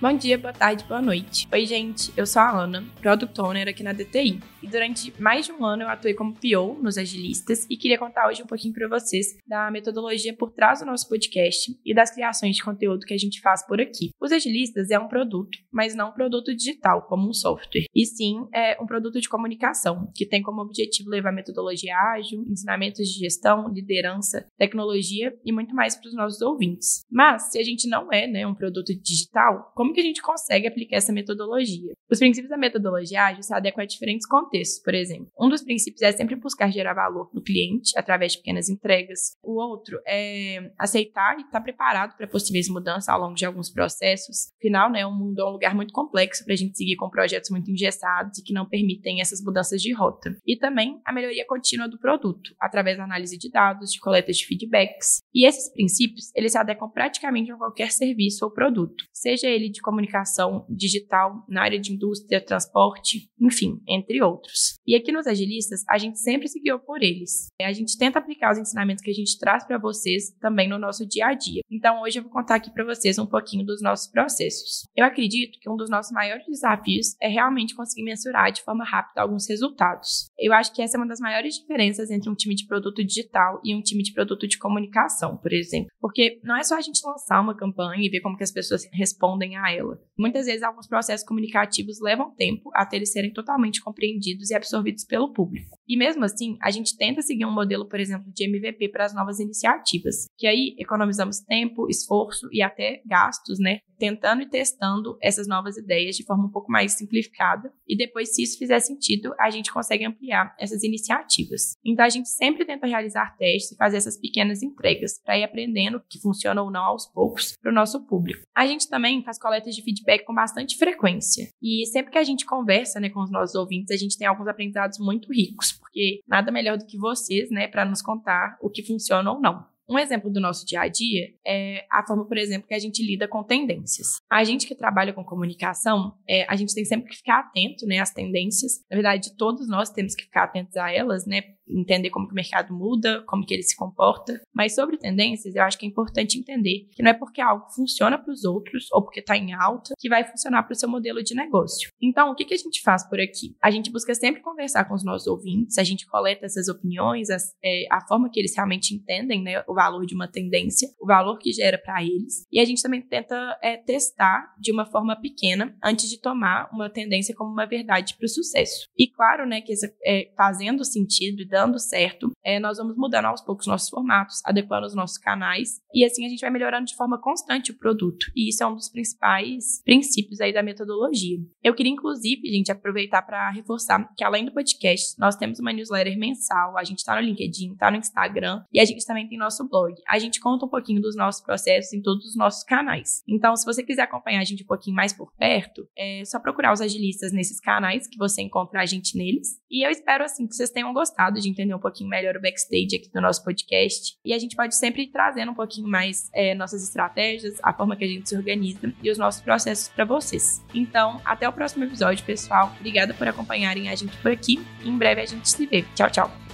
Bom dia, boa tarde, boa noite. Oi, gente, eu sou a Ana, Product Owner aqui na DTI. E durante mais de um ano eu atuei como PO nos Agilistas e queria contar hoje um pouquinho para vocês da metodologia por trás do nosso podcast e das criações de conteúdo que a gente faz por aqui. Os Agilistas é um produto, mas não um produto digital, como um software. E sim, é um produto de comunicação, que tem como objetivo levar metodologia ágil, ensinamentos de gestão, liderança, tecnologia e muito mais para os nossos ouvintes. Mas, se a gente não é né, um produto digital, como que a gente consegue aplicar essa metodologia? Os princípios da metodologia ágil se adequam a diferentes contextos por exemplo. Um dos princípios é sempre buscar gerar valor no cliente através de pequenas entregas. O outro é aceitar e estar preparado para possíveis mudanças ao longo de alguns processos. Afinal, né, o mundo é um lugar muito complexo para a gente seguir com projetos muito engessados e que não permitem essas mudanças de rota. E também a melhoria contínua do produto, através da análise de dados, de coletas de feedbacks. E esses princípios, eles se adequam praticamente a qualquer serviço ou produto, seja ele de comunicação digital, na área de indústria, transporte, enfim, entre outros. E aqui nos agilistas, a gente sempre se guiou por eles. A gente tenta aplicar os ensinamentos que a gente traz para vocês também no nosso dia a dia. Então, hoje eu vou contar aqui para vocês um pouquinho dos nossos processos. Eu acredito que um dos nossos maiores desafios é realmente conseguir mensurar de forma rápida alguns resultados. Eu acho que essa é uma das maiores diferenças entre um time de produto digital e um time de produto de comunicação, por exemplo. Porque não é só a gente lançar uma campanha e ver como que as pessoas respondem a ela. Muitas vezes alguns processos comunicativos levam tempo até eles serem totalmente compreendidos e absorvidos pelo público. E mesmo assim, a gente tenta seguir um modelo, por exemplo, de MVP para as novas iniciativas, que aí economizamos tempo, esforço e até gastos, né? Tentando e testando essas novas ideias de forma um pouco mais simplificada. E depois, se isso fizer sentido, a gente consegue ampliar essas iniciativas. Então, a gente sempre tenta realizar testes e fazer essas pequenas entregas para ir aprendendo o que funciona ou não aos poucos para o nosso público. A gente também faz coletas de feedback com bastante frequência. E sempre que a gente conversa né, com os nossos ouvintes, a gente tem alguns aprendizados muito ricos, porque nada melhor do que vocês, né, para nos contar o que funciona ou não. Um exemplo do nosso dia a dia é a forma, por exemplo, que a gente lida com tendências. A gente que trabalha com comunicação, é, a gente tem sempre que ficar atento né, às tendências. Na verdade, todos nós temos que ficar atentos a elas, né? Entender como que o mercado muda, como que ele se comporta. Mas sobre tendências, eu acho que é importante entender que não é porque algo funciona para os outros ou porque está em alta que vai funcionar para o seu modelo de negócio. Então, o que, que a gente faz por aqui? A gente busca sempre conversar com os nossos ouvintes, a gente coleta essas opiniões, as, é, a forma que eles realmente entendem né, o valor de uma tendência, o valor que gera para eles. E a gente também tenta é, testar de uma forma pequena antes de tomar uma tendência como uma verdade para o sucesso. E claro, né, que essa, é, fazendo sentido e dando certo, é, nós vamos mudando aos poucos nossos formatos, adequando os nossos canais, e assim a gente vai melhorando de forma constante o produto. E isso é um dos principais princípios aí da metodologia. Eu queria, inclusive, gente, aproveitar para reforçar que além do podcast, nós temos uma newsletter mensal, a gente está no LinkedIn, está no Instagram, e a gente também tem nosso blog. A gente conta um pouquinho dos nossos processos em todos os nossos canais. Então, se você quiser acompanhar a gente um pouquinho mais por perto, é só procurar os agilistas nesses canais que você encontra a gente neles. E eu espero, assim, que vocês tenham gostado de entender um pouquinho melhor o backstage aqui do nosso podcast. E a gente pode sempre ir trazendo um pouquinho mais é, nossas estratégias, a forma que a gente se organiza e os nossos processos para vocês. Então, até o próximo episódio, pessoal. Obrigada por acompanharem a gente por aqui. Em breve a gente se vê. Tchau, tchau.